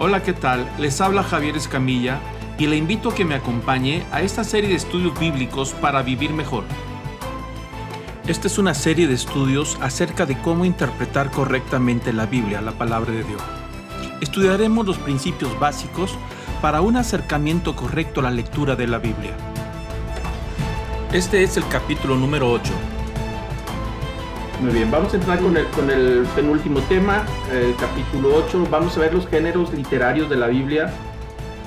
Hola, ¿qué tal? Les habla Javier Escamilla y le invito a que me acompañe a esta serie de estudios bíblicos para vivir mejor. Esta es una serie de estudios acerca de cómo interpretar correctamente la Biblia, la palabra de Dios. Estudiaremos los principios básicos para un acercamiento correcto a la lectura de la Biblia. Este es el capítulo número 8. Muy bien, vamos a entrar con el, con el penúltimo tema, el capítulo 8. Vamos a ver los géneros literarios de la Biblia,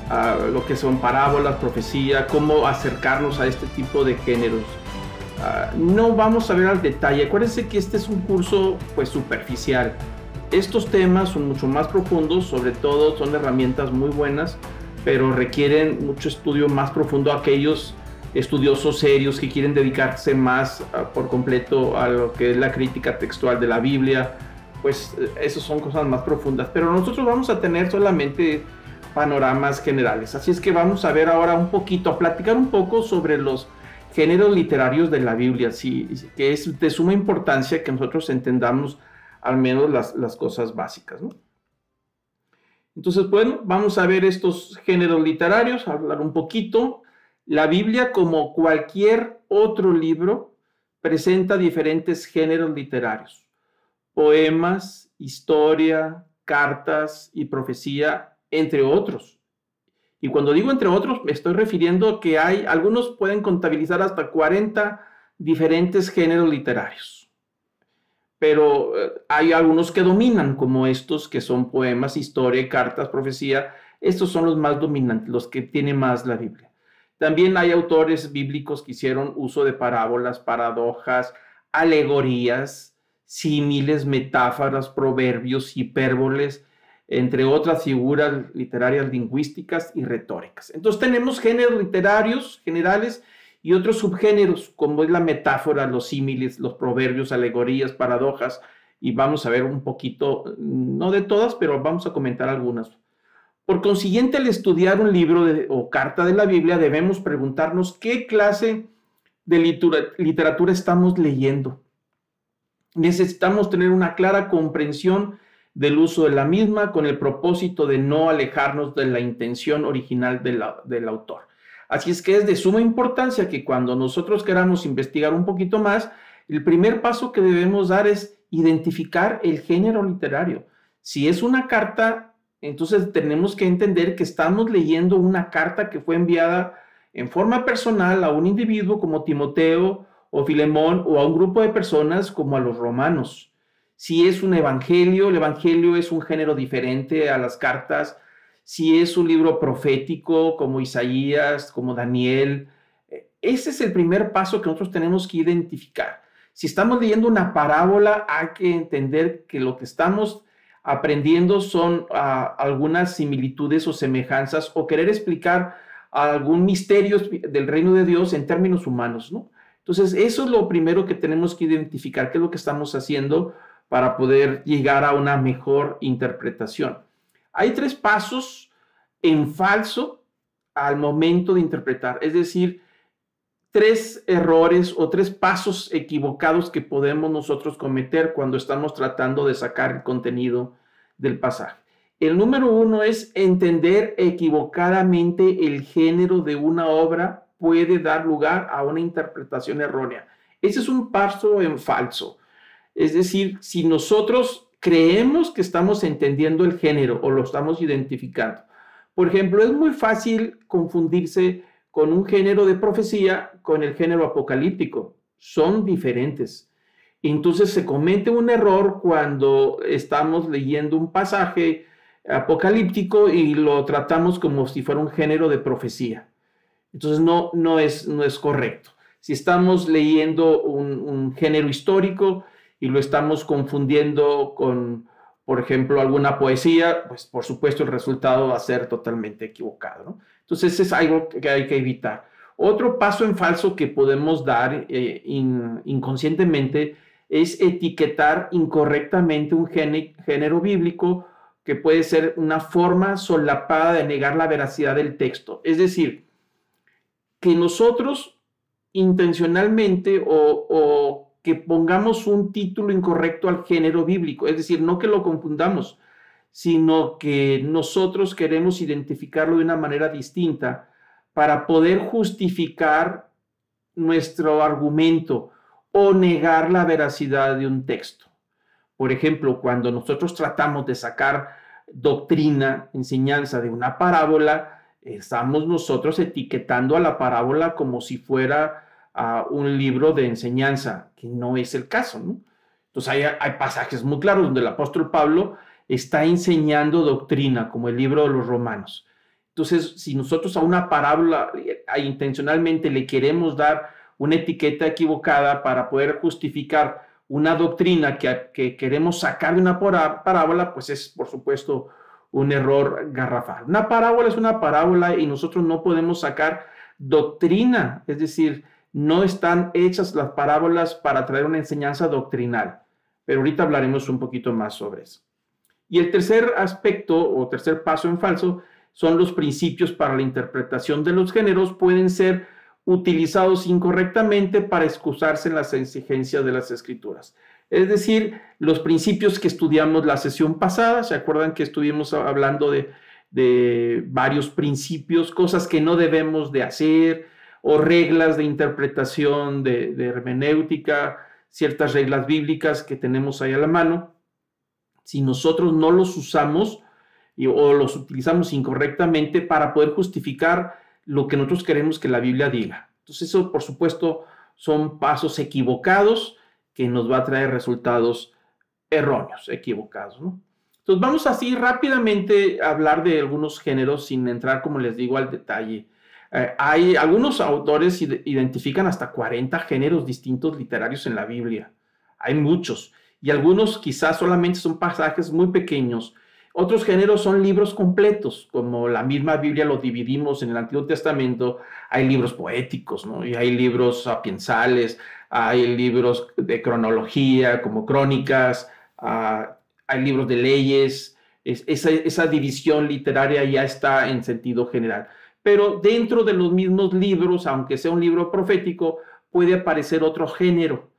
uh, lo que son parábolas, profecía, cómo acercarnos a este tipo de géneros. Uh, no vamos a ver al detalle, acuérdense que este es un curso pues superficial. Estos temas son mucho más profundos, sobre todo son herramientas muy buenas, pero requieren mucho estudio más profundo aquellos estudiosos serios que quieren dedicarse más uh, por completo a lo que es la crítica textual de la Biblia, pues eh, esas son cosas más profundas. Pero nosotros vamos a tener solamente panoramas generales. Así es que vamos a ver ahora un poquito, a platicar un poco sobre los géneros literarios de la Biblia, sí, que es de suma importancia que nosotros entendamos al menos las, las cosas básicas. ¿no? Entonces, bueno, vamos a ver estos géneros literarios, hablar un poquito. La Biblia, como cualquier otro libro, presenta diferentes géneros literarios. Poemas, historia, cartas y profecía, entre otros. Y cuando digo entre otros, me estoy refiriendo que hay, algunos pueden contabilizar hasta 40 diferentes géneros literarios. Pero eh, hay algunos que dominan, como estos que son poemas, historia, cartas, profecía. Estos son los más dominantes, los que tiene más la Biblia. También hay autores bíblicos que hicieron uso de parábolas, paradojas, alegorías, símiles, metáforas, proverbios, hipérboles, entre otras figuras literarias lingüísticas y retóricas. Entonces tenemos géneros literarios generales y otros subgéneros, como es la metáfora, los símiles, los proverbios, alegorías, paradojas, y vamos a ver un poquito, no de todas, pero vamos a comentar algunas. Por consiguiente, al estudiar un libro o carta de la Biblia, debemos preguntarnos qué clase de literatura estamos leyendo. Necesitamos tener una clara comprensión del uso de la misma con el propósito de no alejarnos de la intención original del autor. Así es que es de suma importancia que cuando nosotros queramos investigar un poquito más, el primer paso que debemos dar es identificar el género literario. Si es una carta, entonces tenemos que entender que estamos leyendo una carta que fue enviada en forma personal a un individuo como Timoteo o Filemón o a un grupo de personas como a los romanos. Si es un evangelio, el evangelio es un género diferente a las cartas. Si es un libro profético como Isaías, como Daniel, ese es el primer paso que nosotros tenemos que identificar. Si estamos leyendo una parábola, hay que entender que lo que estamos aprendiendo son uh, algunas similitudes o semejanzas o querer explicar algún misterio del reino de Dios en términos humanos, ¿no? Entonces, eso es lo primero que tenemos que identificar, qué es lo que estamos haciendo para poder llegar a una mejor interpretación. Hay tres pasos en falso al momento de interpretar, es decir, tres errores o tres pasos equivocados que podemos nosotros cometer cuando estamos tratando de sacar el contenido del pasaje. El número uno es entender equivocadamente el género de una obra puede dar lugar a una interpretación errónea. Ese es un paso en falso. Es decir, si nosotros creemos que estamos entendiendo el género o lo estamos identificando. Por ejemplo, es muy fácil confundirse con un género de profecía con el género apocalíptico. Son diferentes. Entonces se comete un error cuando estamos leyendo un pasaje apocalíptico y lo tratamos como si fuera un género de profecía. Entonces no, no, es, no es correcto. Si estamos leyendo un, género histórico y lo estamos confundiendo con, por ejemplo, alguna poesía, pues por supuesto el resultado va a ser totalmente equivocado. ¿no? Entonces es algo que hay que evitar. Otro paso en falso que podemos dar eh, in, inconscientemente es etiquetar incorrectamente un género bíblico que puede ser una forma solapada de negar la veracidad del texto. Es decir, que nosotros intencionalmente o, que pongamos un título incorrecto al género bíblico, es decir, no que lo confundamos, sino que nosotros queremos identificarlo de una manera distinta para poder justificar nuestro argumento o negar la veracidad de un texto. Por ejemplo, cuando nosotros tratamos de sacar doctrina, enseñanza de una parábola, estamos nosotros etiquetando a la parábola como si fuera uh, un libro de enseñanza, que no es el caso. Entonces hay, hay pasajes muy claros donde el apóstol Pablo está enseñando doctrina, como el libro de los romanos. Entonces, si nosotros a una parábola eh, intencionalmente le queremos dar una etiqueta equivocada para poder justificar una doctrina que, queremos sacar de una parábola, pues es, por supuesto, un error garrafal. Una parábola es una parábola y nosotros no podemos sacar doctrina, es decir, no están hechas las parábolas para traer una enseñanza doctrinal. Pero ahorita hablaremos un poquito más sobre eso. Y el tercer aspecto o tercer paso en falso son los principios para la interpretación de los géneros. Pueden ser utilizados incorrectamente para excusarse en las exigencias de las escrituras. Es decir, los principios que estudiamos la sesión pasada, ¿se acuerdan que estuvimos hablando de, varios principios, cosas que no debemos de hacer o reglas de interpretación de, de hermenéutica, ciertas reglas bíblicas que tenemos ahí a la mano? Si nosotros no los usamos o los utilizamos incorrectamente para poder justificar lo que nosotros queremos que la Biblia diga. Entonces eso, por supuesto, son pasos equivocados que nos va a traer resultados erróneos, equivocados. Entonces vamos así rápidamente a hablar de algunos géneros sin entrar, como les digo, al detalle. Eh, hay algunos autores identifican hasta 40 géneros distintos literarios en la Biblia. Hay muchos. Y algunos quizás solamente son pasajes muy pequeños otros géneros son libros completos, como la misma Biblia lo dividimos en el Antiguo Testamento. Hay libros poéticos, ¿no? Y hay libros sapiensales, hay libros de cronología, como crónicas, ah, hay libros de leyes. esa, esa división literaria ya está en sentido general. Pero dentro de los mismos libros, aunque sea un libro profético, puede aparecer otro género.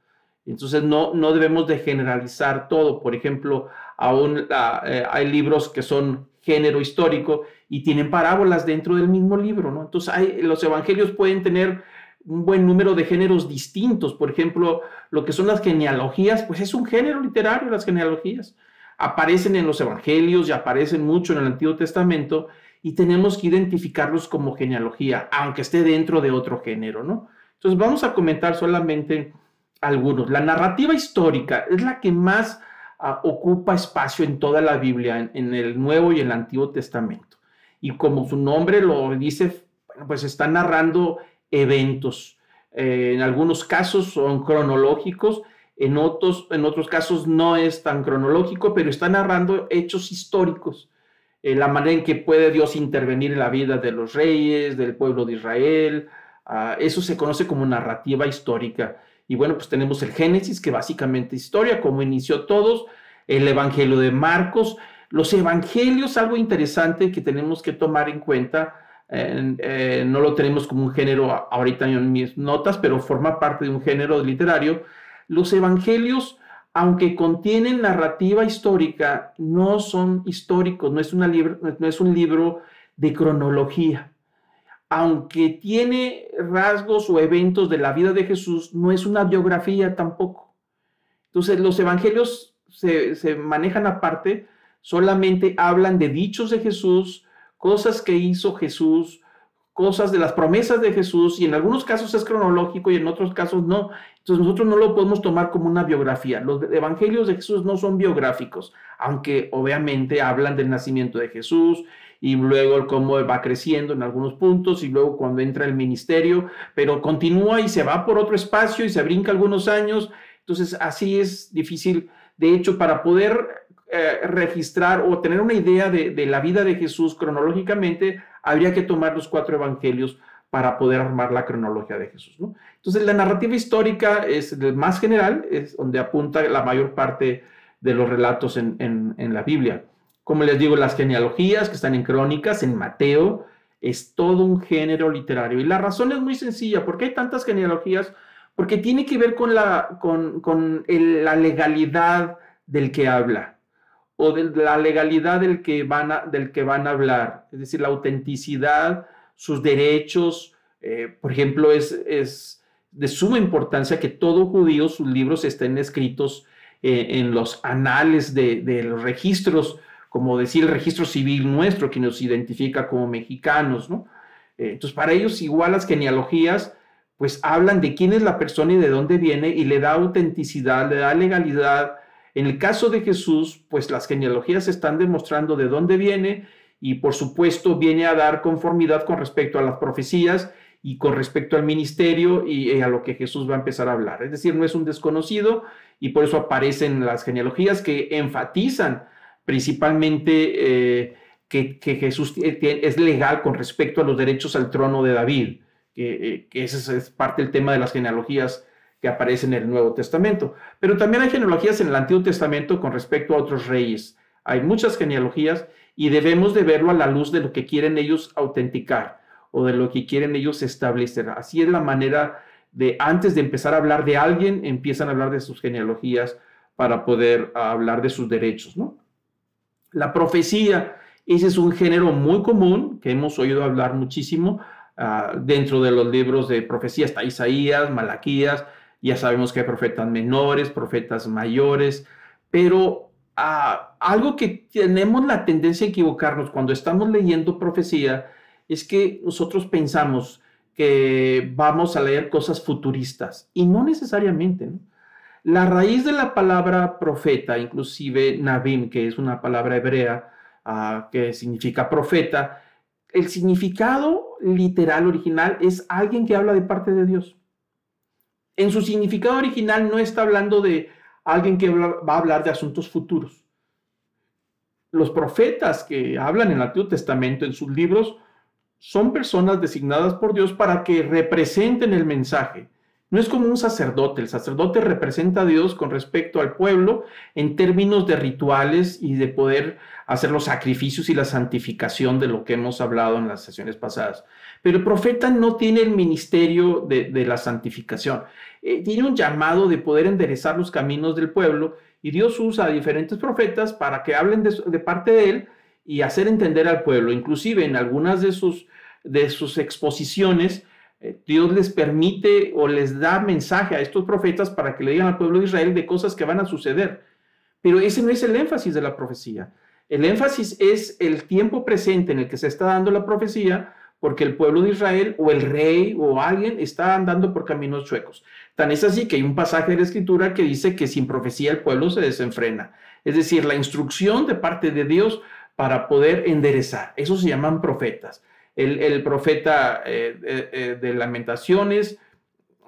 Entonces no, no debemos de generalizar todo. Por ejemplo, aún ah, eh, hay libros que son género histórico y tienen parábolas dentro del mismo libro, ¿no? Entonces los evangelios pueden tener un buen número de géneros distintos. Por ejemplo, lo que son las genealogías, pues es un género literario, las genealogías. Aparecen en los evangelios y aparecen mucho en el Antiguo Testamento y tenemos que identificarlos como genealogía, aunque esté dentro de otro género, ¿no? Entonces vamos a comentar solamente algunos. La narrativa histórica es la que más ah, ocupa espacio en toda la Biblia, en, el Nuevo y el Antiguo Testamento. Y como su nombre lo dice, pues está narrando eventos. Eh, en algunos casos son cronológicos, en otros, en otros casos no es tan cronológico, pero está narrando hechos históricos. Eh, la manera en que puede Dios intervenir en la vida de los reyes, del pueblo de Israel. Ah, eso se conoce como narrativa histórica. Y bueno, pues tenemos el Génesis, que básicamente historia, como inició todos, el Evangelio de Marcos. Los Evangelios, algo interesante que tenemos que tomar en cuenta, eh, no lo tenemos como un género ahorita en mis notas, pero forma parte de un género literario. Los Evangelios, aunque contienen narrativa histórica, no son históricos, no es, una no es un libro de cronología aunque tiene rasgos o eventos de la vida de Jesús, no es una biografía tampoco. Entonces los evangelios se, manejan aparte, solamente hablan de dichos de Jesús, cosas que hizo Jesús, cosas de las promesas de Jesús, y en algunos casos es cronológico y en otros casos no. Entonces nosotros no lo podemos tomar como una biografía. Los evangelios de Jesús no son biográficos, aunque obviamente hablan del nacimiento de Jesús y luego cómo va creciendo en algunos puntos y luego cuando entra el ministerio, pero continúa y se va por otro espacio y se brinca algunos años. Entonces así es difícil. De hecho, para poder eh, registrar o tener una idea de, la vida de Jesús cronológicamente, habría que tomar los cuatro evangelios para poder armar la cronología de Jesús. Entonces, la narrativa histórica es el más general, es donde apunta la mayor parte de los relatos en, en la Biblia. Como les digo, las genealogías que están en crónicas, en Mateo, es todo un género literario. Y la razón es muy sencilla. ¿Por qué hay tantas genealogías? Porque tiene que ver con la, con, la legalidad del que habla o de la legalidad del que van del que van a hablar, es decir, la autenticidad, sus derechos. Eh, por ejemplo, es, es, de suma importancia que todo judío, sus libros estén escritos eh, en los anales de, los registros, como decir el registro civil nuestro, que nos identifica como mexicanos, ¿no? Eh, entonces, para ellos, igual las genealogías, pues hablan de quién es la persona y de dónde viene y le da autenticidad, le da legalidad, en el caso de Jesús, pues las genealogías están demostrando de dónde viene y por supuesto viene a dar conformidad con respecto a las profecías y con respecto al ministerio y eh, a lo que Jesús va a empezar a hablar. Es decir, no es un desconocido y por eso aparecen las genealogías que enfatizan principalmente eh, que, Jesús es legal con respecto a los derechos al trono de David, que, eh, que ese es parte del tema de las genealogías que aparece en el Nuevo Testamento. Pero también hay genealogías en el Antiguo Testamento con respecto a otros reyes. Hay muchas genealogías y debemos de verlo a la luz de lo que quieren ellos autenticar o de lo que quieren ellos establecer. Así es la manera de, antes de empezar a hablar de alguien, empiezan a hablar de sus genealogías para poder hablar de sus derechos. ¿no? La profecía, ese es un género muy común que hemos oído hablar muchísimo uh, dentro de los libros de profecía, está Isaías, Malaquías, ya sabemos que hay profetas menores, profetas mayores, pero ah, algo que tenemos la tendencia a equivocarnos cuando estamos leyendo profecía es que nosotros pensamos que vamos a leer cosas futuristas y no necesariamente. La raíz de la palabra profeta, inclusive Nabim, que es una palabra hebrea ah, que significa profeta, el significado literal original es alguien que habla de parte de Dios en su significado original no está hablando de alguien que va a hablar de asuntos futuros. Los profetas que hablan en el Antiguo Testamento, en sus libros, son personas designadas por Dios para que representen el mensaje. No es como un sacerdote. El sacerdote representa a Dios con respecto al pueblo en términos de rituales y de poder hacer los sacrificios y la santificación de lo que hemos hablado en las sesiones pasadas. Pero el profeta no tiene el ministerio de, la santificación. Eh, tiene un llamado de poder enderezar los caminos del pueblo y Dios usa a diferentes profetas para que hablen de, parte de él y hacer entender al pueblo. Inclusive en algunas de sus, de sus exposiciones, eh, Dios les permite o les da mensaje a estos profetas para que le digan al pueblo de Israel de cosas que van a suceder. Pero ese no es el énfasis de la profecía. El énfasis es el tiempo presente en el que se está dando la profecía, porque el pueblo de Israel o el rey o alguien está andando por caminos chuecos. Tan es así que hay un pasaje de la escritura que dice que sin profecía el pueblo se desenfrena. Es decir, la instrucción de parte de Dios para poder enderezar. Eso se llaman profetas el, profeta eh, eh, de lamentaciones,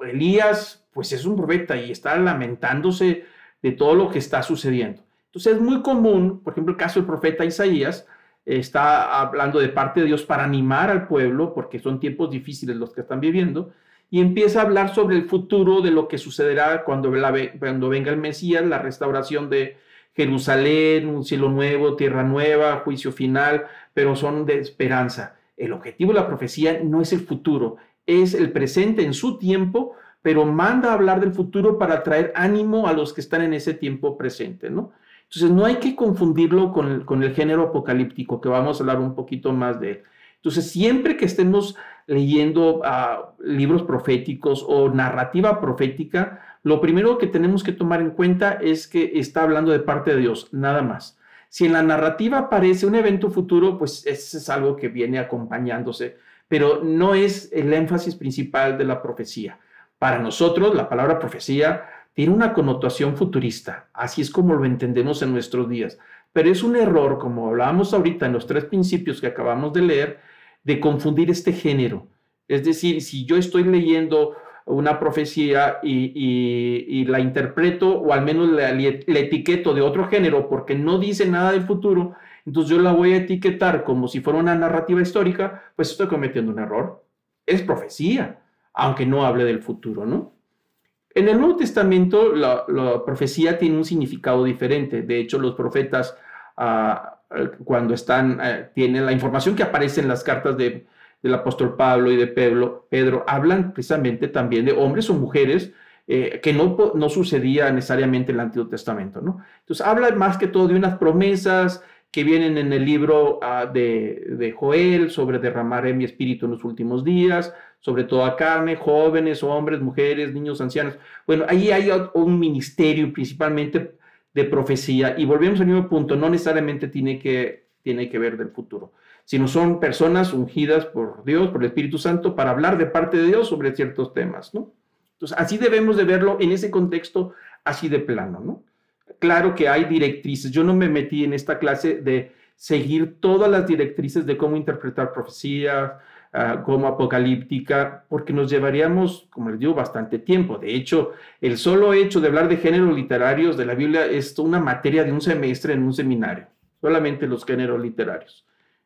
Elías, pues es un profeta y está lamentándose de todo lo que está sucediendo. Entonces es muy común, por ejemplo, el caso del profeta Isaías, está hablando de parte de Dios para animar al pueblo, porque son tiempos difíciles los que están viviendo, y empieza a hablar sobre el futuro de lo que sucederá cuando, venga el Mesías, la restauración de Jerusalén, un cielo nuevo, tierra nueva, juicio final, pero son de esperanza. El objetivo de la profecía no es el futuro, es el presente en su tiempo, pero manda a hablar del futuro para traer ánimo a los que están en ese tiempo presente, ¿no? Entonces no hay que confundirlo con el, género apocalíptico, que vamos a hablar un poquito más de él. Entonces siempre que estemos leyendo ah, libros proféticos o narrativa profética, lo primero que tenemos que tomar en cuenta es que está hablando de parte de Dios, nada más. Si en la narrativa aparece un evento futuro, pues eso es algo que viene acompañándose, pero no es el énfasis principal de la profecía. Para nosotros, la palabra profecía tiene una connotación futurista, así es como lo entendemos en nuestros días, pero es un error, como hablábamos ahorita en los tres principios que acabamos de leer, de confundir este género. Es decir, si yo estoy leyendo una profecía y, la interpreto o al menos la, etiqueto de otro género porque no dice nada del futuro, entonces yo la voy a etiquetar como si fuera una narrativa histórica, pues estoy cometiendo un error. Es profecía, aunque no hable del futuro, ¿no? En el Nuevo Testamento la, profecía tiene un significado diferente. De hecho, los profetas, ah, cuando están, eh, tienen la información que aparece en las cartas de, del apóstol Pablo y de Pedro, hablan precisamente también de hombres o mujeres eh, que no, no sucedía necesariamente en el Antiguo Testamento, ¿no? Entonces habla más que todo de unas promesas que vienen en el libro ah, de, de, Joel sobre derramaré mi espíritu en los últimos días, sobre toda carne, jóvenes, hombres, mujeres, niños, ancianos. Bueno, ahí hay un ministerio principalmente de profecía y volvemos al mismo punto, no necesariamente tiene que, tiene que ver del futuro, sino son personas ungidas por Dios, por el Espíritu Santo, para hablar de parte de Dios sobre ciertos temas, ¿no? Entonces, así debemos de verlo en ese contexto, así de plano, ¿no? Claro que hay directrices. Yo no me metí en esta clase de seguir todas las directrices de cómo interpretar profecía, uh, como apocalíptica, porque nos llevaríamos, como les digo, bastante tiempo. De hecho, el solo hecho de hablar de géneros literarios de la Biblia es una materia de un semestre en un seminario, solamente los géneros literarios.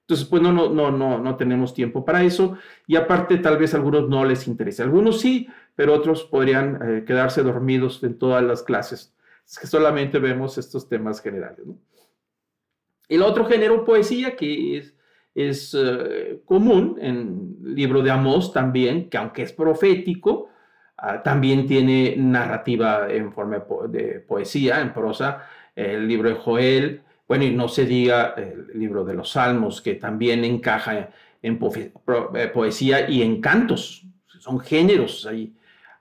Entonces, pues no, no, no, no, no tenemos tiempo para eso. Y aparte, tal vez a algunos no les interese. Algunos sí, pero otros podrían eh, quedarse dormidos en todas las clases. Es que solamente vemos estos temas generales. El otro género, poesía, que es, es eh, común en el libro de Amós también, que aunque es profético, ah, también tiene narrativa en forma de poesía, en prosa. El libro de Joel, bueno, y no se diga el libro de los Salmos, que también encaja en eh, poesía y en cantos. Son géneros ahí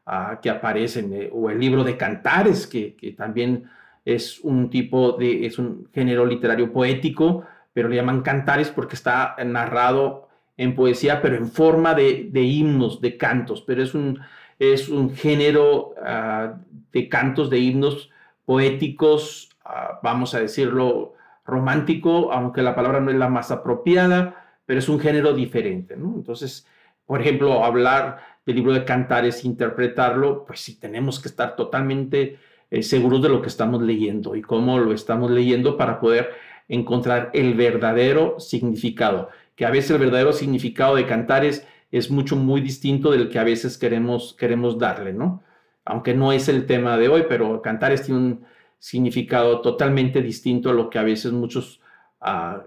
ah, que aparecen. Eh, o el libro de Cantares, que, también es un tipo de, es un género literario poético, pero le llaman Cantares porque está narrado en poesía, pero en forma de, himnos, de cantos. Pero es un, es un género ah, de cantos, de himnos poéticos, ah, vamos a decirlo, romántico, aunque la palabra no es la más apropiada, pero es un género diferente, ¿no? Entonces, por ejemplo, hablar del libro de Cantares, interpretarlo, pues sí tenemos que estar totalmente eh, seguros de lo que estamos leyendo y cómo lo estamos leyendo para poder encontrar el verdadero significado, que a veces el verdadero significado de Cantares es mucho, muy distinto del que a veces queremos, queremos darle, ¿no? Aunque no es el tema de hoy, pero Cantares tiene un significado totalmente distinto a lo que a veces muchos ah,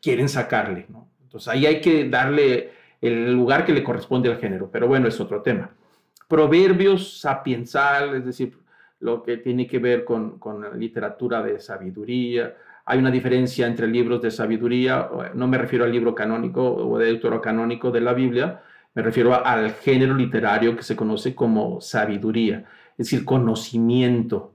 quieren sacarle. ¿no? Entonces ahí hay que darle el lugar que le corresponde al género, pero bueno, es otro tema. Proverbios sapiensal, es decir, lo que tiene que ver con, con la literatura de sabiduría. Hay una diferencia entre libros de sabiduría, no me refiero al libro canónico o de canónico de la Biblia, me refiero al género literario que se conoce como sabiduría, es decir, conocimiento,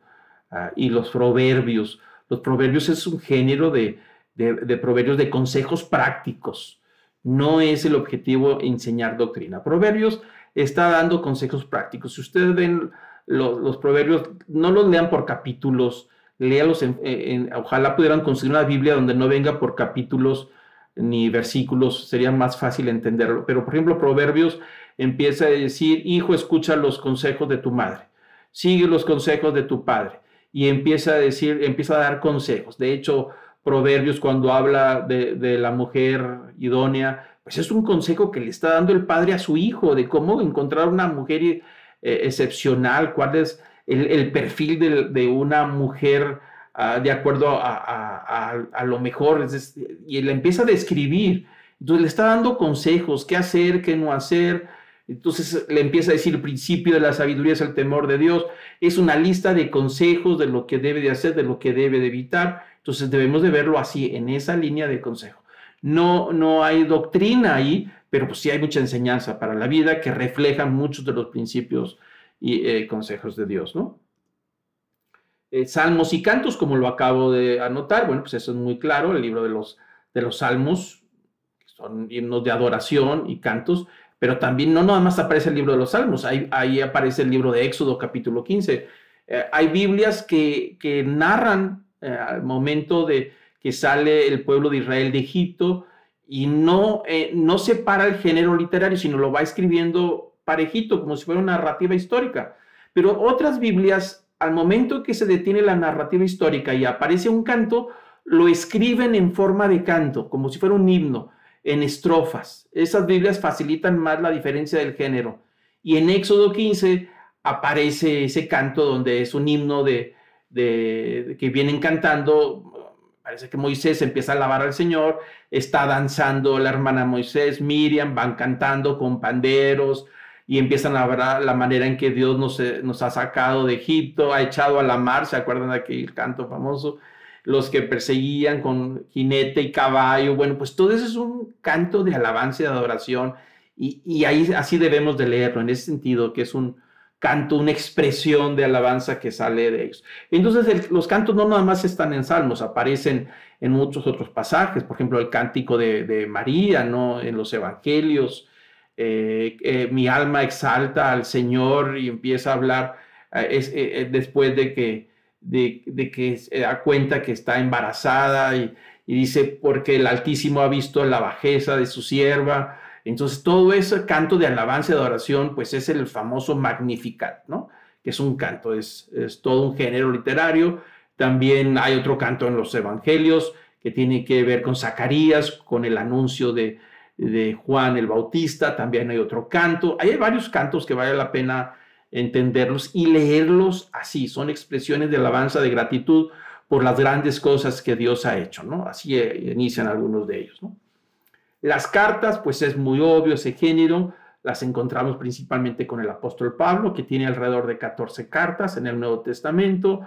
Ah, y los proverbios. Los proverbios es un género de, de, proverbios de consejos prácticos. No es el objetivo enseñar doctrina. Proverbios está dando consejos prácticos. Si ustedes ven los, proverbios, no los lean por capítulos, léalos, en, ojalá pudieran conseguir una Biblia donde no venga por capítulos ni versículos, sería más fácil entenderlo. Pero, por ejemplo, Proverbios empieza a decir, hijo, escucha los consejos de tu madre, sigue los consejos de tu padre y empieza a decir, empieza a dar consejos. De hecho, Proverbios cuando habla de, la mujer idónea, pues es un consejo que le está dando el padre a su hijo de cómo encontrar una mujer eh, excepcional, cuál es el, perfil de, una mujer ah, de acuerdo a, lo mejor, y le empieza a describir. Entonces le está dando consejos, qué hacer, qué no hacer, entonces le empieza a decir el principio de la sabiduría es el temor de Dios. Es una lista de consejos de lo que debe de hacer, de lo que debe de evitar. Entonces debemos de verlo así, en esa línea de consejo. No, no hay doctrina ahí, pero pues sí hay mucha enseñanza para la vida que refleja muchos de los principios y eh, consejos de Dios, ¿no? Eh, salmos y cantos, como lo acabo de anotar, bueno, pues eso es muy claro, el libro de los, de los salmos, son himnos de adoración y cantos, pero también no nada más aparece el libro de los Salmos, ahí, aparece el libro de Éxodo capítulo 15. Eh, hay Biblias que, que narran al momento de que sale el pueblo de Israel de Egipto y no, no separa el género literario, sino lo va escribiendo parejito, como si fuera una narrativa histórica. Pero otras Biblias, al momento que se detiene la narrativa histórica y aparece un canto, lo escriben en forma de canto, como si fuera un himno en estrofas. Esas Biblias facilitan más la diferencia del género. Y en Éxodo 15 aparece ese canto donde es un himno de, que vienen cantando. Parece que Moisés empieza a alabar al Señor, está danzando la hermana Moisés, Miriam, van cantando con panderos y empiezan a hablar la manera en que Dios nos, eh, nos ha sacado de Egipto, ha echado a la mar, ¿se acuerdan de aquel canto famoso? Los que perseguían con jinete y caballo, bueno, pues todo eso es un canto de alabanza y de adoración y, y ahí así debemos de leerlo, en ese sentido, que es un canto, una expresión de alabanza que sale de ellos. Entonces los cantos no nada más están en salmos, aparecen en muchos otros pasajes, por ejemplo el cántico de, de María, ¿no? En los evangelios, eh, eh, mi alma exalta al Señor y empieza a hablar eh, después de que, de, que se da cuenta que está embarazada y, dice, porque el Altísimo ha visto la bajeza de su sierva. Entonces, todo ese canto de alabanza y de adoración, pues es el famoso Magnificat, ¿no? Que es un canto, es, es todo un género literario. También hay otro canto en los evangelios que tiene que ver con Zacarías, con el anuncio de, de Juan el Bautista, también hay otro canto, hay varios cantos que vale la pena entenderlos y leerlos así, son expresiones de alabanza, de gratitud por las grandes cosas que Dios ha hecho, ¿no? Así eh, inician algunos de ellos. Las cartas, pues es muy obvio ese género, las encontramos principalmente con el apóstol Pablo, que tiene alrededor de 14 cartas en el Nuevo Testamento,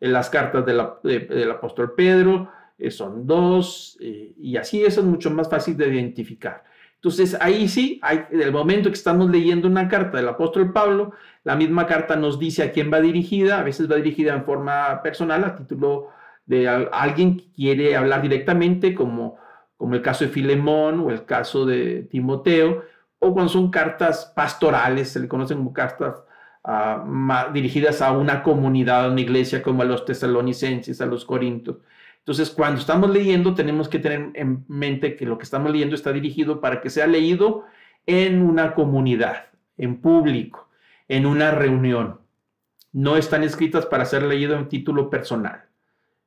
en las cartas del apóstol Pedro, son dos, eh, y así eso es mucho más fácil de identificar. Entonces, ahí sí, hay, en el momento que estamos leyendo una carta del apóstol Pablo, la misma carta nos dice a quién va dirigida, a veces va dirigida en forma personal, a título de alguien que quiere hablar directamente, como, como el caso de Filemón o el caso de Timoteo, o cuando son cartas pastorales, se le conocen como cartas ah, dirigidas a una comunidad, a una iglesia, como a los tesalonicenses, a los corintios. Entonces, cuando estamos leyendo, tenemos que tener en mente que lo que estamos leyendo está dirigido para que sea leído en una comunidad, en público, en una reunión. No están escritas para ser leído en título personal.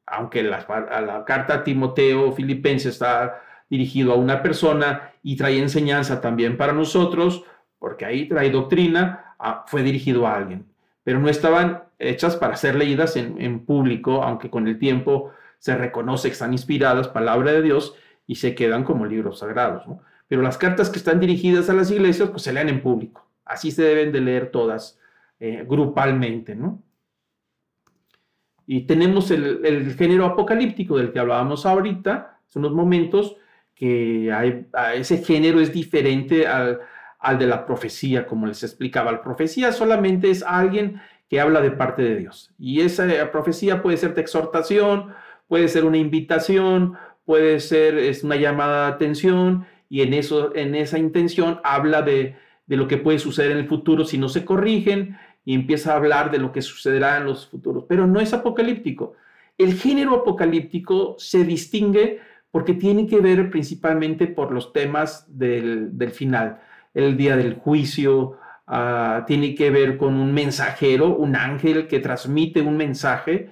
Aunque la, la carta a Timoteo Filipenses está dirigido a una persona y trae enseñanza también para nosotros, porque ahí trae doctrina, ah, fue dirigido a alguien. Pero no estaban hechas para ser leídas en, en público, aunque con el tiempo se reconoce que están inspiradas, palabra de Dios, y se quedan como libros sagrados. Pero las cartas que están dirigidas a las iglesias, pues se leen en público. Así se deben de leer todas eh, grupalmente, ¿no? Y tenemos el, género apocalíptico del que hablábamos ahorita, hace unos momentos, que hay, ese género es diferente al, al de la profecía, como les explicaba. La profecía solamente es alguien que habla de parte de Dios. Y esa profecía puede ser de exhortación, puede ser una invitación, puede ser es una llamada de atención y en, eso, en esa intención habla de, lo que puede suceder en el futuro si no se corrigen y empieza a hablar de lo que sucederá en los futuros, pero no es apocalíptico. El género apocalíptico se distingue porque tiene que ver principalmente por los temas del, final, el día del juicio, ah, tiene que ver con un mensajero, un ángel que transmite un mensaje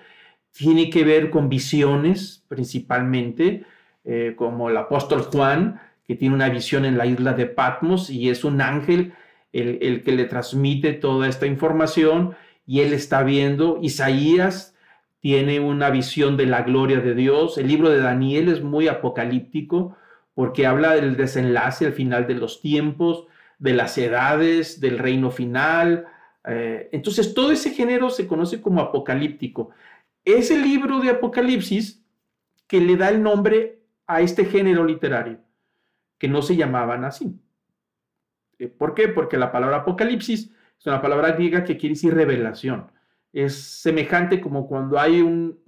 tiene que ver con visiones principalmente, eh, como el apóstol Juan, que tiene una visión en la isla de Patmos y es un ángel el, que le transmite toda esta información y él está viendo. Isaías tiene una visión de la gloria de Dios. El libro de Daniel es muy apocalíptico porque habla del desenlace al final de los tiempos, de las edades, del reino final. Eh, entonces todo ese género se conoce como apocalíptico es el libro de Apocalipsis que le da el nombre a este género literario, que no se llamaban así. Eh, ¿Por qué? Porque la palabra Apocalipsis es una palabra griega que quiere decir revelación. Es semejante como cuando hay un,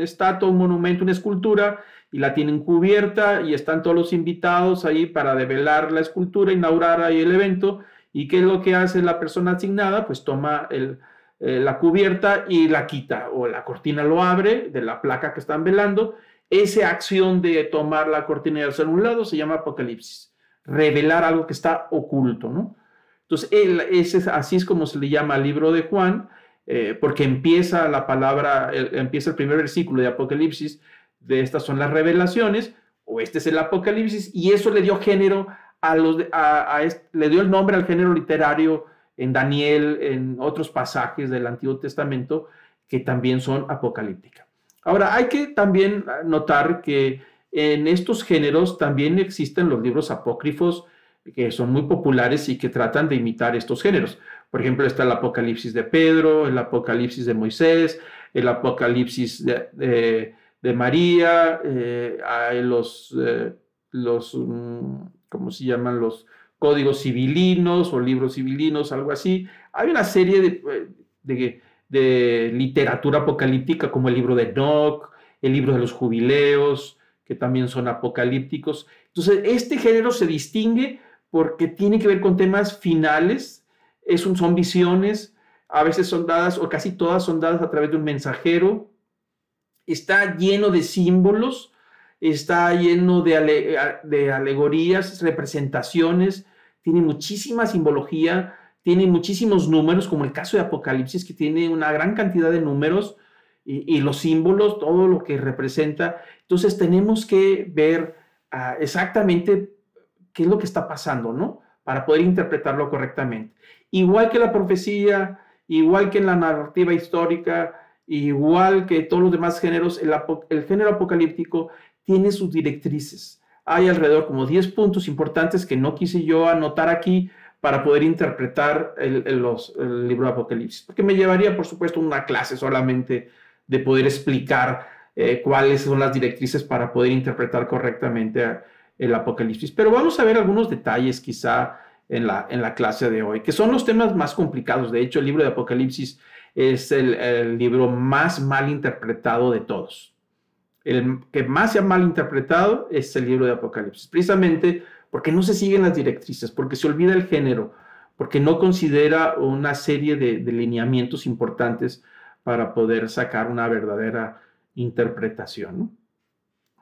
estatua, un monumento, una escultura y la tienen cubierta y están todos los invitados ahí para develar la escultura, inaugurar ahí el evento. ¿Y qué es lo que hace la persona asignada? Pues toma el, eh, la cubierta y la quita o la cortina lo abre de la placa que están velando. Esa acción de tomar la cortina y hacer un lado se llama apocalipsis, revelar algo que está oculto, ¿no? Entonces, ese, así es como se le llama al libro de Juan, eh, porque empieza la palabra, empieza el primer versículo de Apocalipsis, de estas son las revelaciones, o este es el Apocalipsis, y eso le dio género a los, le dio el nombre al género literario en Daniel, en otros pasajes del Antiguo Testamento que también son apocalípticas. Ahora, hay que también notar que en estos géneros también existen los libros apócrifos que son muy populares y que tratan de imitar estos géneros. Por ejemplo, está el Apocalipsis de Pedro, el Apocalipsis de Moisés, el Apocalipsis de, María, eh, los, eh, los mm, ¿cómo se llaman? Los códigos civilinos o libros civilinos, algo así. Hay una serie de, de, literatura apocalíptica como el libro de Enoch, el libro de los jubileos, que también son apocalípticos. Entonces, este género se distingue porque tiene que ver con temas finales, es son visiones, a veces son dadas, o casi todas son dadas a través de un mensajero, está lleno de símbolos, está lleno de, de alegorías, representaciones, tiene muchísima simbología, tiene muchísimos números, como el caso de Apocalipsis, que tiene una gran cantidad de números, y, los símbolos, todo lo que representa. Entonces tenemos que ver ah, exactamente qué es lo que está pasando, ¿no? Para poder interpretarlo correctamente. Igual que la profecía, igual que en la narrativa histórica, igual que todos los demás géneros, el, género apocalíptico tiene sus directrices. Hay alrededor como 10 puntos importantes que no quise yo anotar aquí para poder interpretar el, el libro de Apocalipsis, porque me llevaría, por supuesto, una clase solamente de poder explicar eh, cuáles son las directrices para poder interpretar correctamente el Apocalipsis. Pero vamos a ver algunos detalles quizá en la, en la clase de hoy, que son los temas más complicados. De hecho, el libro de Apocalipsis es el, libro más mal interpretado de todos. El que más se ha mal interpretado es el libro de Apocalipsis, precisamente porque no se siguen las directrices, porque se olvida el género, porque no considera una serie de, de lineamientos importantes para poder sacar una verdadera interpretación.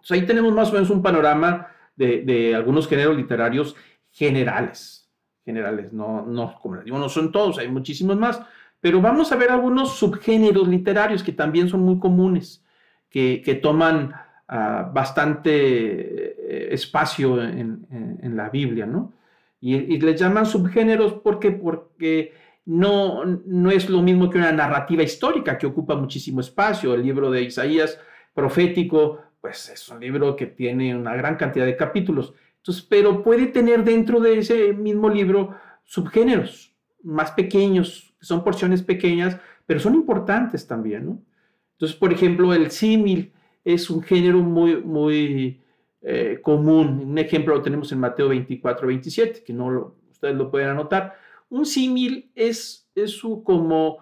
ahí tenemos más o menos un panorama de, algunos géneros literarios generales, generales, no, no, como digo, no son todos, hay muchísimos más, pero vamos a ver algunos subgéneros literarios que también son muy comunes, que, toman ah, bastante eh, espacio en, la Biblia, ¿no? Y, y les llaman subgéneros porque, porque no, no es lo mismo que una narrativa histórica que ocupa muchísimo espacio. El libro de Isaías profético, pues es un libro que tiene una gran cantidad de capítulos. Entonces, pero puede tener dentro de ese mismo libro subgéneros más pequeños, son porciones pequeñas, pero son importantes también, Entonces, por ejemplo, el símil es un género muy, muy eh, común. Un ejemplo lo tenemos en Mateo 24, 27, que no ustedes lo pueden anotar un símil es, como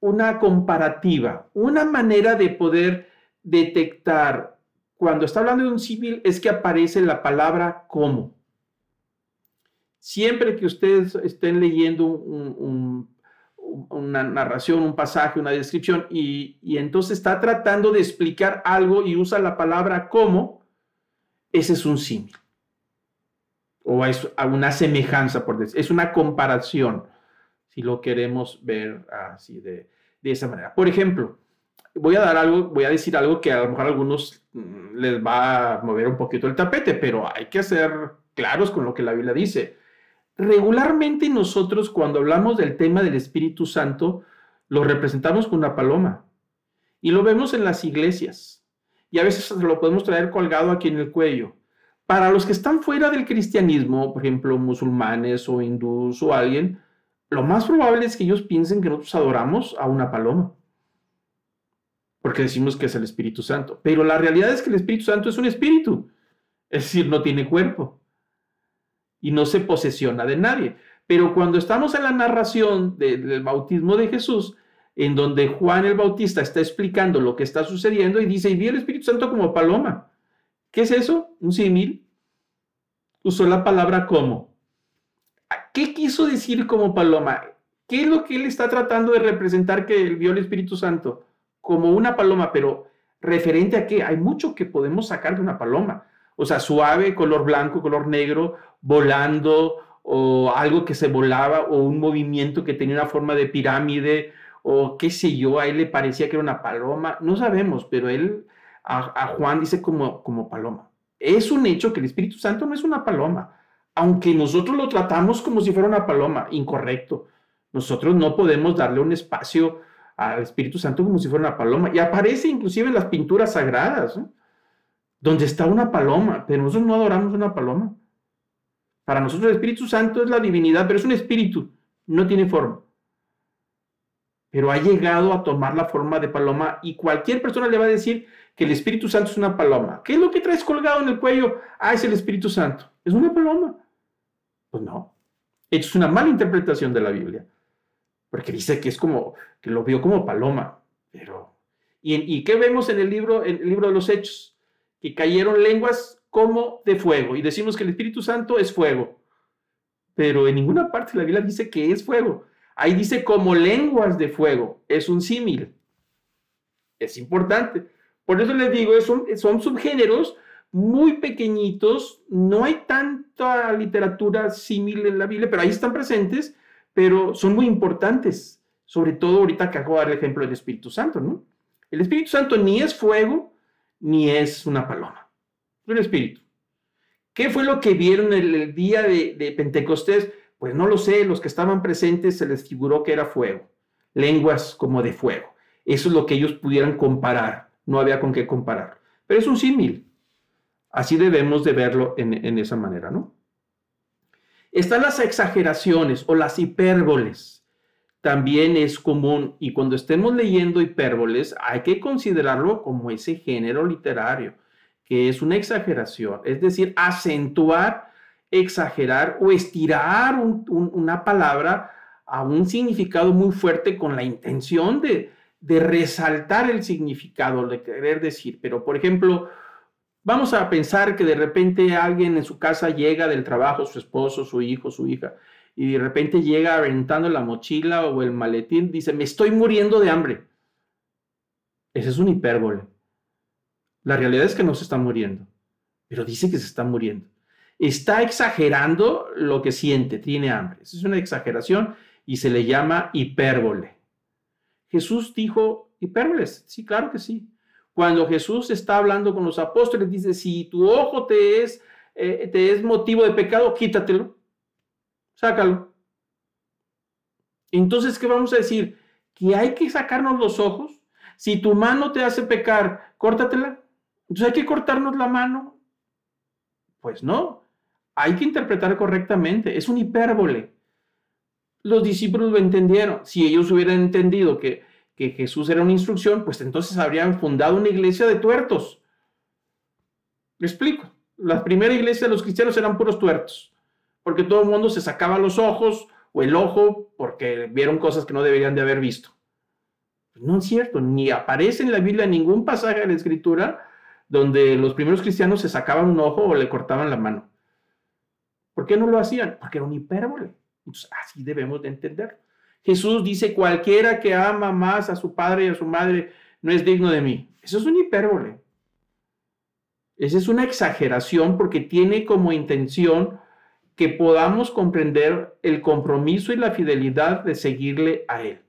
una comparativa, una manera de poder detectar cuando está hablando de un símil es que aparece la palabra como. Siempre que ustedes estén leyendo una narración, un pasaje, una descripción, y, y, entonces está tratando de explicar algo y usa la palabra como, ese es un símil o es una semejanza, por decir, es una comparación, si lo queremos ver así de, de, esa manera. Por ejemplo, voy a dar algo, voy a decir algo que a lo mejor a algunos mm, les va a mover un poquito el tapete, pero hay que ser claros con lo que la Biblia dice. Regularmente nosotros cuando hablamos del tema del Espíritu Santo, lo representamos con una paloma y lo vemos en las iglesias y a veces lo podemos traer colgado aquí en el cuello para los que están fuera del cristianismo, por ejemplo, musulmanes o hindús o alguien, lo más probable es que ellos piensen que nosotros adoramos a una paloma. Porque decimos que es el Espíritu Santo. Pero la realidad es que el Espíritu Santo es un espíritu. Es decir, no tiene cuerpo. Y no se posesiona de nadie. Pero cuando estamos en la narración del bautismo de Jesús, en donde Juan el Bautista está explicando lo que está sucediendo y dice, y vi el Espíritu Santo como paloma. ¿Qué es eso? Un símil. Usó la palabra como. ¿Qué quiso decir como paloma? ¿Qué es lo que él está tratando de representar que vio el Espíritu Santo? Como una paloma, pero referente a qué? Hay mucho que podemos sacar de una paloma. O sea, suave, color blanco, color negro, volando, o algo que se volaba, o un movimiento que tenía una forma de pirámide, o qué sé yo, a él le parecía que era una paloma. No sabemos, pero él a, Juan dice como, como paloma. Es un hecho que el Espíritu Santo no es una paloma, aunque nosotros lo tratamos como si fuera una paloma, incorrecto. Nosotros no podemos darle un espacio al Espíritu Santo como si fuera una paloma. Y aparece inclusive en las pinturas sagradas, donde está una paloma, pero nosotros no adoramos una paloma. Para nosotros el Espíritu Santo es la divinidad, pero es un espíritu, no tiene forma. Pero ha llegado a tomar la forma de paloma y cualquier persona le va a decir que el Espíritu Santo es una paloma. ¿Qué es lo que traes colgado en el cuello? Ah, es el Espíritu Santo. ¿Es una paloma? Pues no. Es una mala interpretación de la Biblia. Porque dice que es como, que lo vio como paloma. Pero, ¿y, y qué vemos en el libro, en el libro de los Hechos? Que cayeron lenguas como de fuego. Y decimos que el Espíritu Santo es fuego. Pero en ninguna parte de la Biblia dice que es fuego. Ahí dice como lenguas de fuego. Es un símil. Es importante. Por eso les digo, son, son subgéneros muy pequeñitos. No hay tanta literatura símil en la Biblia, pero ahí están presentes, pero son muy importantes. Sobre todo ahorita que acabo de dar el ejemplo del Espíritu Santo, ¿no? El Espíritu Santo ni es fuego, ni es una paloma un espíritu. ¿Qué fue lo que vieron el, día de, Pentecostés? Pues no lo sé, los que estaban presentes se les figuró que era fuego, lenguas como de fuego. Eso es lo que ellos pudieran comparar, no había con qué comparar. Pero es un símil. Así debemos de verlo en, en esa manera, ¿no? Están las exageraciones o las hipérboles. También es común y cuando estemos leyendo hipérboles hay que considerarlo como ese género literario que es una exageración, es decir, acentuar, exagerar o estirar una palabra a un significado muy fuerte con la intención de, de resaltar el significado, de querer decir. Pero, por ejemplo, vamos a pensar que de repente alguien en su casa llega del trabajo, su esposo, su hijo, su hija, y de repente llega aventando la mochila o el maletín, dice, me estoy muriendo de hambre. Ese es un hipérbole. La realidad es que no se está muriendo, pero dice que se está muriendo. Está exagerando lo que siente, tiene hambre. Esa es una exageración y se le llama hipérbole. Jesús dijo hipérboles, sí, claro que sí. Cuando Jesús está hablando con los apóstoles, dice, si tu ojo te es, eh, te es motivo de pecado, quítatelo, sácalo. Entonces, ¿qué vamos a decir? Que hay que sacarnos los ojos. Si tu mano te hace pecar, córtatela. Entonces hay que cortarnos la mano. Pues no, hay que interpretar correctamente. Es un hipérbole. Los discípulos lo entendieron. Si ellos hubieran entendido que, que Jesús era una instrucción, pues entonces habrían fundado una iglesia de tuertos. ¿Me explico? La primera iglesia de los cristianos eran puros tuertos, porque todo el mundo se sacaba los ojos o el ojo porque vieron cosas que no deberían de haber visto. No es cierto, ni aparece en la Biblia ningún pasaje de la Escritura donde los primeros cristianos se sacaban un ojo o le cortaban la mano. ¿Por qué no lo hacían? Porque era un hipérbole. Entonces, así debemos de entender. Jesús dice, cualquiera que ama más a su padre y a su madre no es digno de mí. Eso es un hipérbole. Esa es una exageración porque tiene como intención que podamos comprender el compromiso y la fidelidad de seguirle a Él.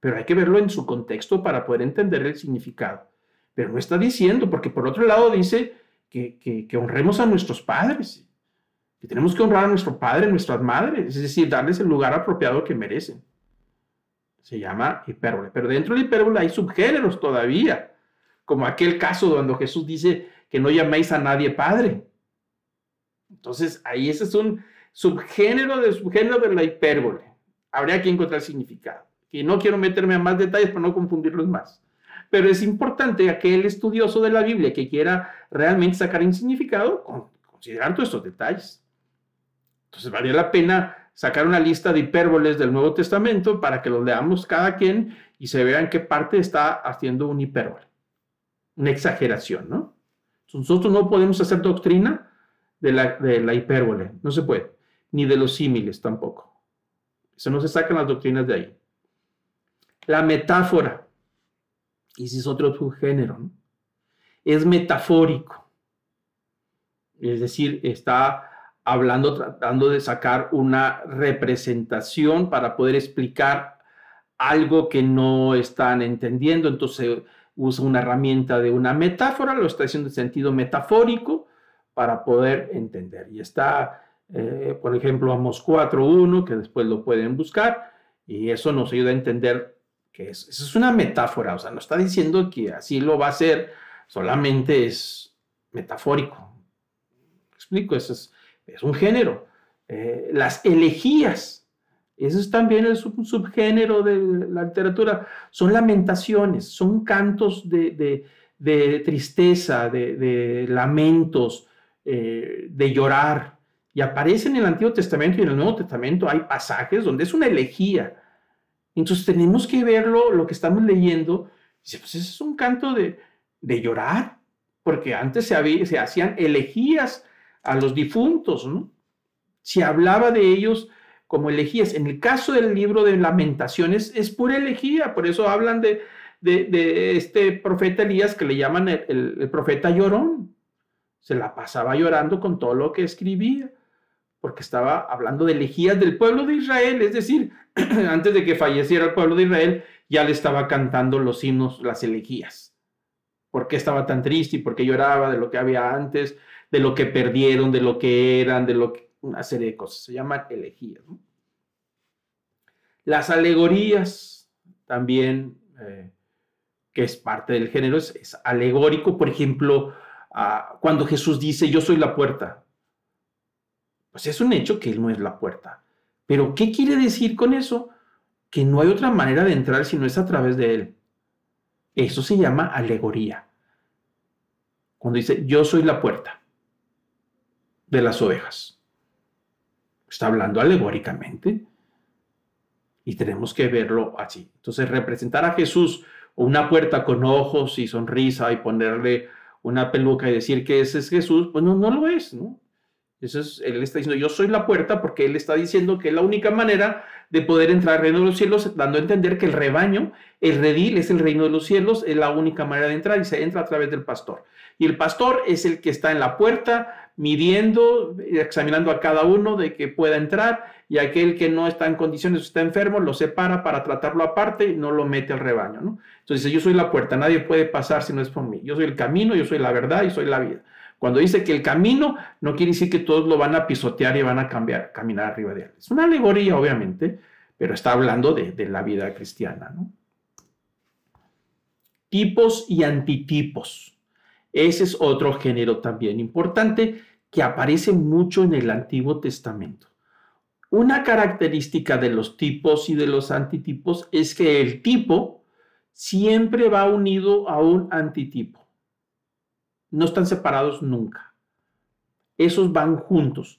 Pero hay que verlo en su contexto para poder entender el significado. Pero no está diciendo, porque por otro lado dice que, honremos a nuestros padres, que tenemos que honrar a nuestro padre, a nuestras madres, es decir, darles el lugar apropiado que merecen. Se llama hipérbole. Pero dentro de hipérbole hay subgéneros todavía, como aquel caso donde Jesús dice que no llaméis a nadie padre. Entonces, ahí ese es un subgénero de subgénero de la hipérbole. Habría que encontrar significado. Y no quiero meterme a más detalles para no confundirlos más. Pero es importante aquel estudioso de la Biblia que quiera realmente sacar un significado, considerar todos estos detalles. Entonces, vale la pena sacar una lista de hipérboles del Nuevo Testamento para que los leamos cada quien y se vea en qué parte está haciendo un hipérbole, una exageración, ¿no? nosotros no podemos hacer doctrina de la, hipérbole, no se puede, ni de los símiles tampoco. Eso no se sacan las doctrinas de ahí. La metáfora. Y ese es otro subgénero. Es metafórico. Es decir, está hablando, tratando de sacar una representación para poder explicar algo que no están entendiendo. Entonces usa una herramienta de una metáfora, lo está haciendo en sentido metafórico para poder entender. Y está, eh, por ejemplo, Amos 4.1, que después lo pueden buscar, y eso nos ayuda a entender que es, eso es una metáfora, o sea, no está diciendo que así lo va a hacer, solamente es metafórico. explico? Eso es, un género. Eh, las elegías, eso es también el subgénero de la literatura, son lamentaciones, son cantos de, tristeza, de, lamentos, eh, de llorar. Y aparece en el Antiguo Testamento y en el Nuevo Testamento hay pasajes donde es una elegía. Entonces tenemos que verlo, lo que estamos leyendo. Dice, pues ese es un canto de, llorar, porque antes se, se hacían elegías a los difuntos, ¿no? Se hablaba de ellos como elegías. En el caso del libro de lamentaciones es pura elegía, por eso hablan de, de, este profeta Elías que le llaman el, profeta llorón. Se la pasaba llorando con todo lo que escribía, porque estaba hablando de elegías del pueblo de Israel, es decir, antes de que falleciera el pueblo de Israel, ya le estaba cantando los himnos, las elegías. ¿Por qué estaba tan triste y por qué lloraba de lo que había antes? de lo que perdieron, de lo que eran, de lo que, una serie de cosas. Se llaman elegías. Las alegorías también, eh, que es parte del género, es, alegórico. Por ejemplo, cuando Jesús dice, yo soy la puerta. Pues es un hecho que Él no es la puerta. Pero ¿qué quiere decir con eso? Que no hay otra manera de entrar si no es a través de Él. Eso se llama alegoría. Cuando dice, yo soy la puerta de las ovejas. Está hablando alegóricamente y tenemos que verlo así. Entonces, representar a Jesús una puerta con ojos y sonrisa y ponerle una peluca y decir que ese es Jesús, pues no, no lo es, ¿no? Eso es, él está diciendo, yo soy la puerta porque él está diciendo que es la única manera de poder entrar al reino de los cielos, dando a entender que el rebaño, el redil es el reino de los cielos, es la única manera de entrar y se entra a través del pastor. Y el pastor es el que está en la puerta midiendo, examinando a cada uno de que pueda entrar y aquel que no está en condiciones, está enfermo, lo separa para tratarlo aparte y no lo mete al rebaño. ¿no? Entonces dice, yo soy la puerta, nadie puede pasar si no es por mí. Yo soy el camino, yo soy la verdad y soy la vida. Cuando dice que el camino no quiere decir que todos lo van a pisotear y van a cambiar, caminar arriba de él. Es una alegoría, obviamente, pero está hablando de, la vida cristiana. Tipos y antitipos. Ese es otro género también importante que aparece mucho en el Antiguo Testamento. Una característica de los tipos y de los antitipos es que el tipo siempre va unido a un antitipo. No están separados nunca. Esos van juntos.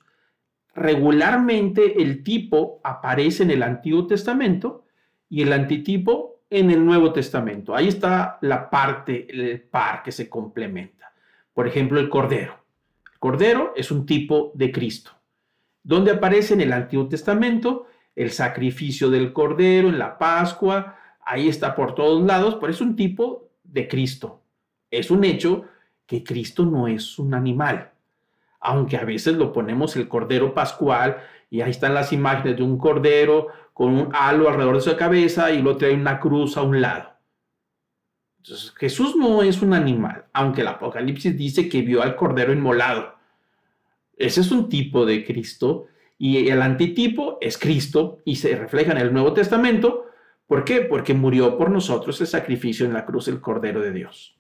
Regularmente el tipo aparece en el Antiguo Testamento y el antitipo en el Nuevo Testamento. Ahí está la parte, el par que se complementa. Por ejemplo, el Cordero. Cordero es un tipo de Cristo. Donde aparece en el Antiguo Testamento el sacrificio del Cordero, en la Pascua, ahí está por todos lados, pero es un tipo de Cristo. Es un hecho que Cristo no es un animal, aunque a veces lo ponemos el Cordero Pascual y ahí están las imágenes de un Cordero con un halo alrededor de su cabeza y lo trae una cruz a un lado. Jesús no es un animal, aunque el Apocalipsis dice que vio al Cordero inmolado. Ese es un tipo de Cristo y el antitipo es Cristo y se refleja en el Nuevo Testamento. ¿Por qué? Porque murió por nosotros el sacrificio en la cruz el Cordero de Dios.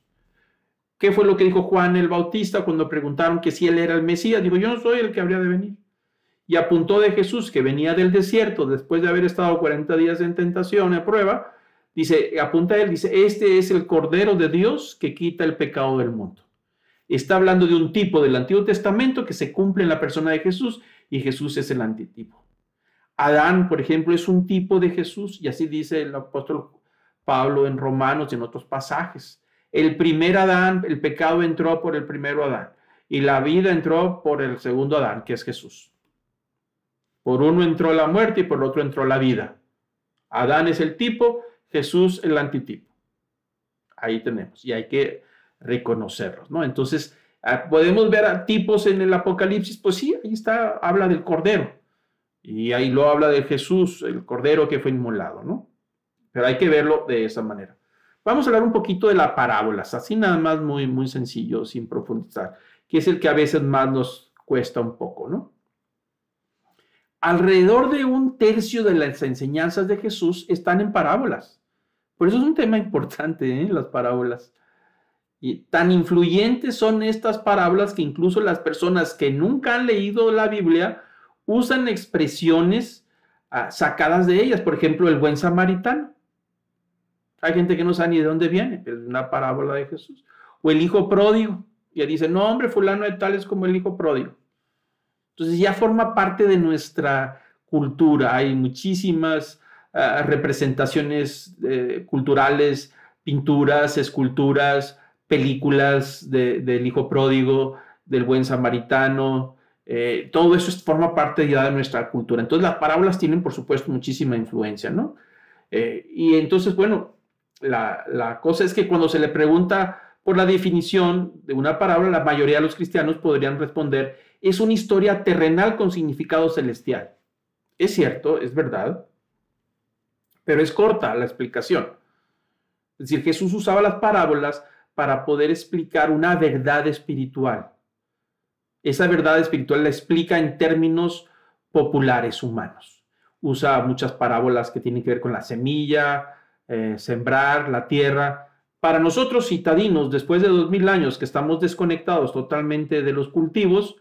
¿Qué fue lo que dijo Juan el Bautista cuando preguntaron que si él era el Mesías? Dijo, yo no soy el que habría de venir y apuntó de Jesús que venía del desierto después de haber estado 40 días en tentación, en prueba, dice, apunta a él, dice, este es el Cordero de Dios que quita el pecado del mundo. Está hablando de un tipo del Antiguo Testamento que se cumple en la persona de Jesús y Jesús es el antitipo. Adán, por ejemplo, es un tipo de Jesús y así dice el apóstol Pablo en Romanos y en otros pasajes. El primer Adán, el pecado entró por el primero Adán y la vida entró por el segundo Adán, que es Jesús. Por uno entró la muerte y por el otro entró la vida. Adán es el tipo, Jesús el antitipo. Ahí tenemos y hay que reconocerlos, ¿no? Entonces, ah, podemos ver tipos en el Apocalipsis, pues sí, ahí está, habla del Cordero. Y ahí lo habla de Jesús, el Cordero que fue inmolado, ¿no? Pero hay que verlo de esa manera. Vamos a hablar un poquito de las parábolas, así nada más muy, muy sencillo, sin profundizar, que es el que a veces más nos cuesta un poco, ¿no? Alrededor de un tercio de las enseñanzas de Jesús están en parábolas. Por eso es un tema importante, ¿eh? las parábolas. Y tan influyentes son estas parábolas que incluso las personas que nunca han leído la Biblia usan expresiones ah, sacadas de ellas. Por ejemplo, el buen samaritano. Hay gente que no sabe ni de dónde viene, pero es una parábola de Jesús. O el hijo pródigo. Y dice, no, hombre, fulano de tal es como el hijo pródigo. Entonces ya forma parte de nuestra cultura. Hay muchísimas ah, representaciones eh, culturales, pinturas, esculturas, películas del hijo pródigo, del buen samaritano. Eh, todo eso forma parte ya de nuestra cultura. Entonces las parábolas tienen, por supuesto, muchísima influencia, ¿no? Eh, y entonces, bueno, la, cosa es que cuando se le pregunta por la definición de una parábola, la mayoría de los cristianos podrían responder, es una historia terrenal con significado celestial. Es cierto, es verdad, pero es corta la explicación. Es decir, Jesús usaba las parábolas para poder explicar una verdad espiritual. Esa verdad espiritual la explica en términos populares humanos. Usa muchas parábolas que tienen que ver con la semilla, eh, sembrar la tierra. Para nosotros citadinos, después de dos mil años que estamos desconectados totalmente de los cultivos,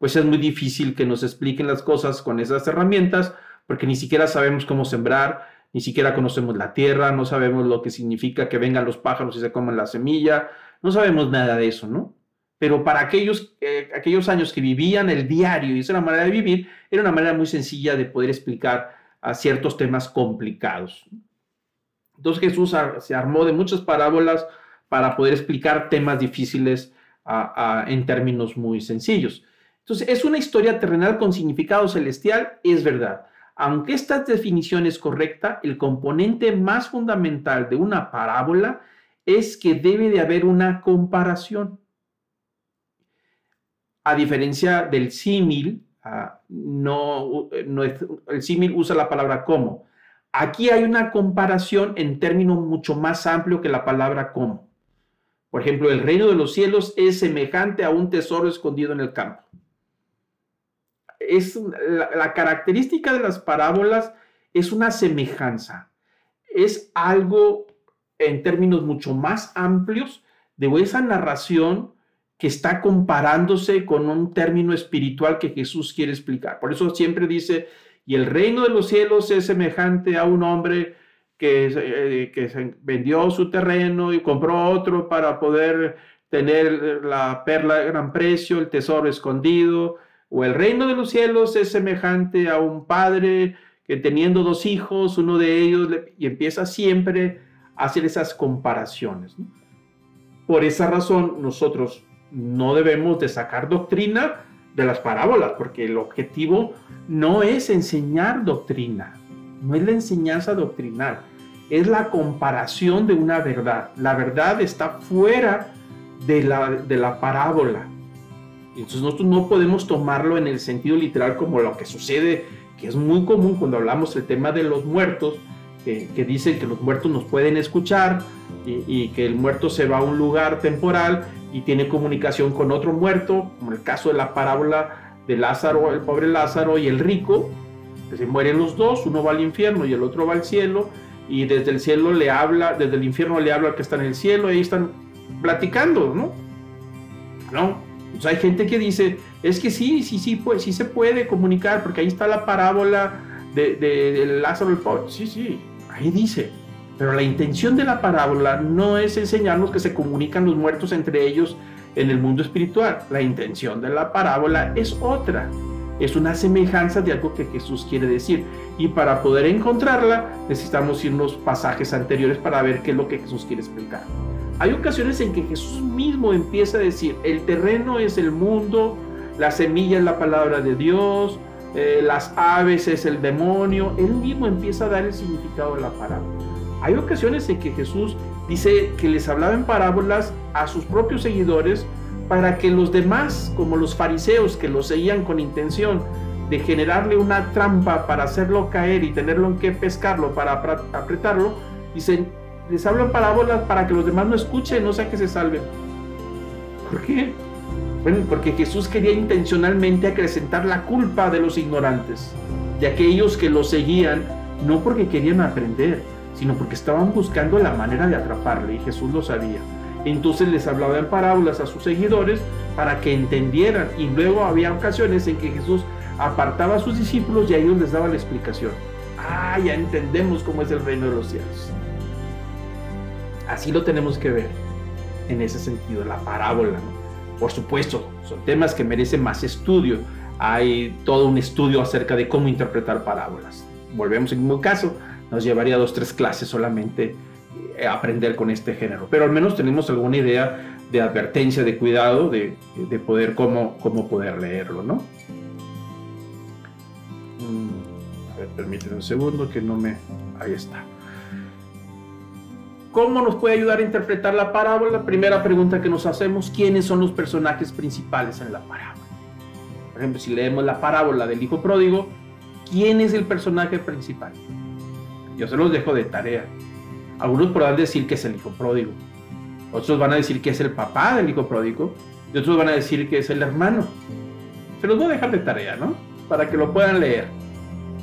pues es muy difícil que nos expliquen las cosas con esas herramientas, porque ni siquiera sabemos cómo sembrar, ni siquiera conocemos la tierra, no sabemos lo que significa que vengan los pájaros y se coman la semilla, no sabemos nada de eso, ¿no? Pero para aquellos, eh, aquellos años que vivían el diario y esa era la manera de vivir, era una manera muy sencilla de poder explicar a ciertos temas complicados. Entonces Jesús se armó de muchas parábolas para poder explicar temas difíciles en términos muy sencillos. Entonces, es una historia terrenal con significado celestial, es verdad. Aunque esta definición es correcta, el componente más fundamental de una parábola es que debe de haber una comparación. A diferencia del símil, ah, no, no el símil usa la palabra como. Aquí hay una comparación en términos mucho más amplio que la palabra como. Por ejemplo, el reino de los cielos es semejante a un tesoro escondido en el campo. Es la, característica de las parábolas es una semejanza. Es algo en términos mucho más amplios de esa narración que está comparándose con un término espiritual que Jesús quiere explicar. Por eso siempre dice, y el reino de los cielos es semejante a un hombre que, eh, que vendió su terreno y compró otro para poder tener la perla de gran precio, el tesoro escondido. O el reino de los cielos es semejante a un padre que teniendo dos hijos, uno de ellos, y empieza siempre a hacer esas comparaciones. Por esa razón, nosotros no debemos de sacar doctrina de las parábolas, porque el objetivo no es enseñar doctrina, no es la enseñanza doctrinal, es la comparación de una verdad. La verdad está fuera de la, de la parábola. Entonces nosotros no podemos tomarlo en el sentido literal como lo que sucede, que es muy común cuando hablamos del tema de los muertos, que, dicen que los muertos nos pueden escuchar y, que el muerto se va a un lugar temporal y tiene comunicación con otro muerto, como el caso de la parábola de Lázaro, el pobre Lázaro y el rico, se mueren los dos, uno va al infierno y el otro va al cielo, y desde el cielo le habla, desde el infierno le habla al que está en el cielo, y ahí están platicando, ¿no? ¿No? Pues hay gente que dice, es que sí, sí, sí, pues, sí se puede comunicar, porque ahí está la parábola de, de, de Lázaro el pobre. Sí, sí, ahí dice. Pero la intención de la parábola no es enseñarnos que se comunican los muertos entre ellos en el mundo espiritual. La intención de la parábola es otra. Es una semejanza de algo que Jesús quiere decir. Y para poder encontrarla necesitamos irnos pasajes anteriores para ver qué es lo que Jesús quiere explicar. Hay ocasiones en que Jesús mismo empieza a decir, el terreno es el mundo, la semilla es la palabra de Dios, eh, las aves es el demonio. Él mismo empieza a dar el significado de la parábola. Hay ocasiones en que Jesús dice que les hablaba en parábolas a sus propios seguidores para que los demás, como los fariseos que lo seguían con intención de generarle una trampa para hacerlo caer y tenerlo en que pescarlo para apretarlo, dicen, les hablan parábolas para que los demás no escuchen, no sea que se salven. ¿Por qué? Bueno, porque Jesús quería intencionalmente acrecentar la culpa de los ignorantes, de aquellos que lo seguían, no porque querían aprender, sino porque estaban buscando la manera de atraparle y Jesús lo sabía. Entonces les hablaba en parábolas a sus seguidores para que entendieran. Y luego había ocasiones en que Jesús apartaba a sus discípulos y a ellos les daba la explicación. Ah, ya entendemos cómo es el reino de los cielos. Así lo tenemos que ver en ese sentido, la parábola. Por supuesto, son temas que merecen más estudio. Hay todo un estudio acerca de cómo interpretar parábolas. Volvemos en mismo caso, nos llevaría dos, tres clases solamente eh, aprender con este género. Pero al menos tenemos alguna idea de advertencia, de cuidado, de, de poder cómo, cómo poder leerlo, ¿no? Mm, a ver, permíteme un segundo que no me... Ahí está. ¿Cómo nos puede ayudar a interpretar la parábola? Primera pregunta que nos hacemos, ¿quiénes son los personajes principales en la parábola? Por ejemplo, si leemos la parábola del hijo pródigo, ¿quién es el personaje principal? Yo se los dejo de tarea. Algunos podrán decir que es el hijo pródigo. Otros van a decir que es el papá del hijo pródigo. Y otros van a decir que es el hermano. Se los voy a dejar de tarea, ¿no? Para que lo puedan leer.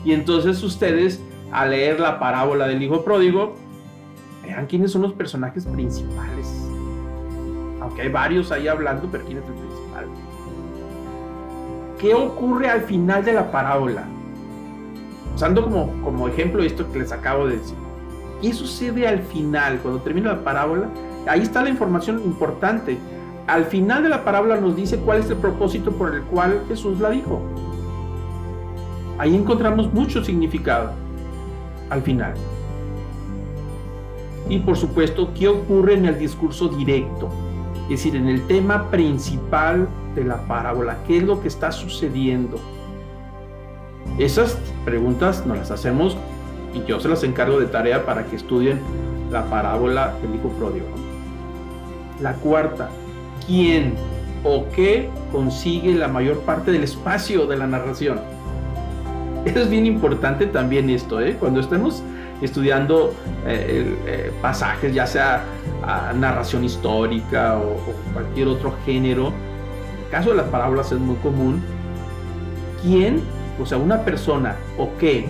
Y entonces ustedes, al leer la parábola del hijo pródigo, vean quiénes son los personajes principales. Aunque hay varios ahí hablando, pero quién es el principal. ¿Qué ocurre al final de la parábola? Usando como, como ejemplo esto que les acabo de decir. ¿Qué sucede al final, cuando termina la parábola? Ahí está la información importante. Al final de la parábola nos dice cuál es el propósito por el cual Jesús la dijo. Ahí encontramos mucho significado al final. Y por supuesto, ¿qué ocurre en el discurso directo? Es decir, en el tema principal de la parábola, ¿qué es lo que está sucediendo? Esas preguntas nos las hacemos y yo se las encargo de tarea para que estudien la parábola del hijo pródigo. La cuarta, ¿quién o qué consigue la mayor parte del espacio de la narración? Es bien importante también esto, ¿eh? cuando estemos estudiando eh, eh, pasajes, ya sea narración histórica o, cualquier otro género. En el caso de las parábolas es muy común. ¿Quién, o sea, una persona o qué,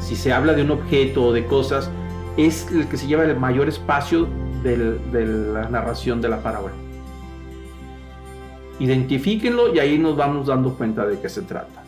si se habla de un objeto o de cosas, es el que se lleva el mayor espacio de la narración de la parábola? Identifíquenlo y ahí nos vamos dando cuenta de qué se trata.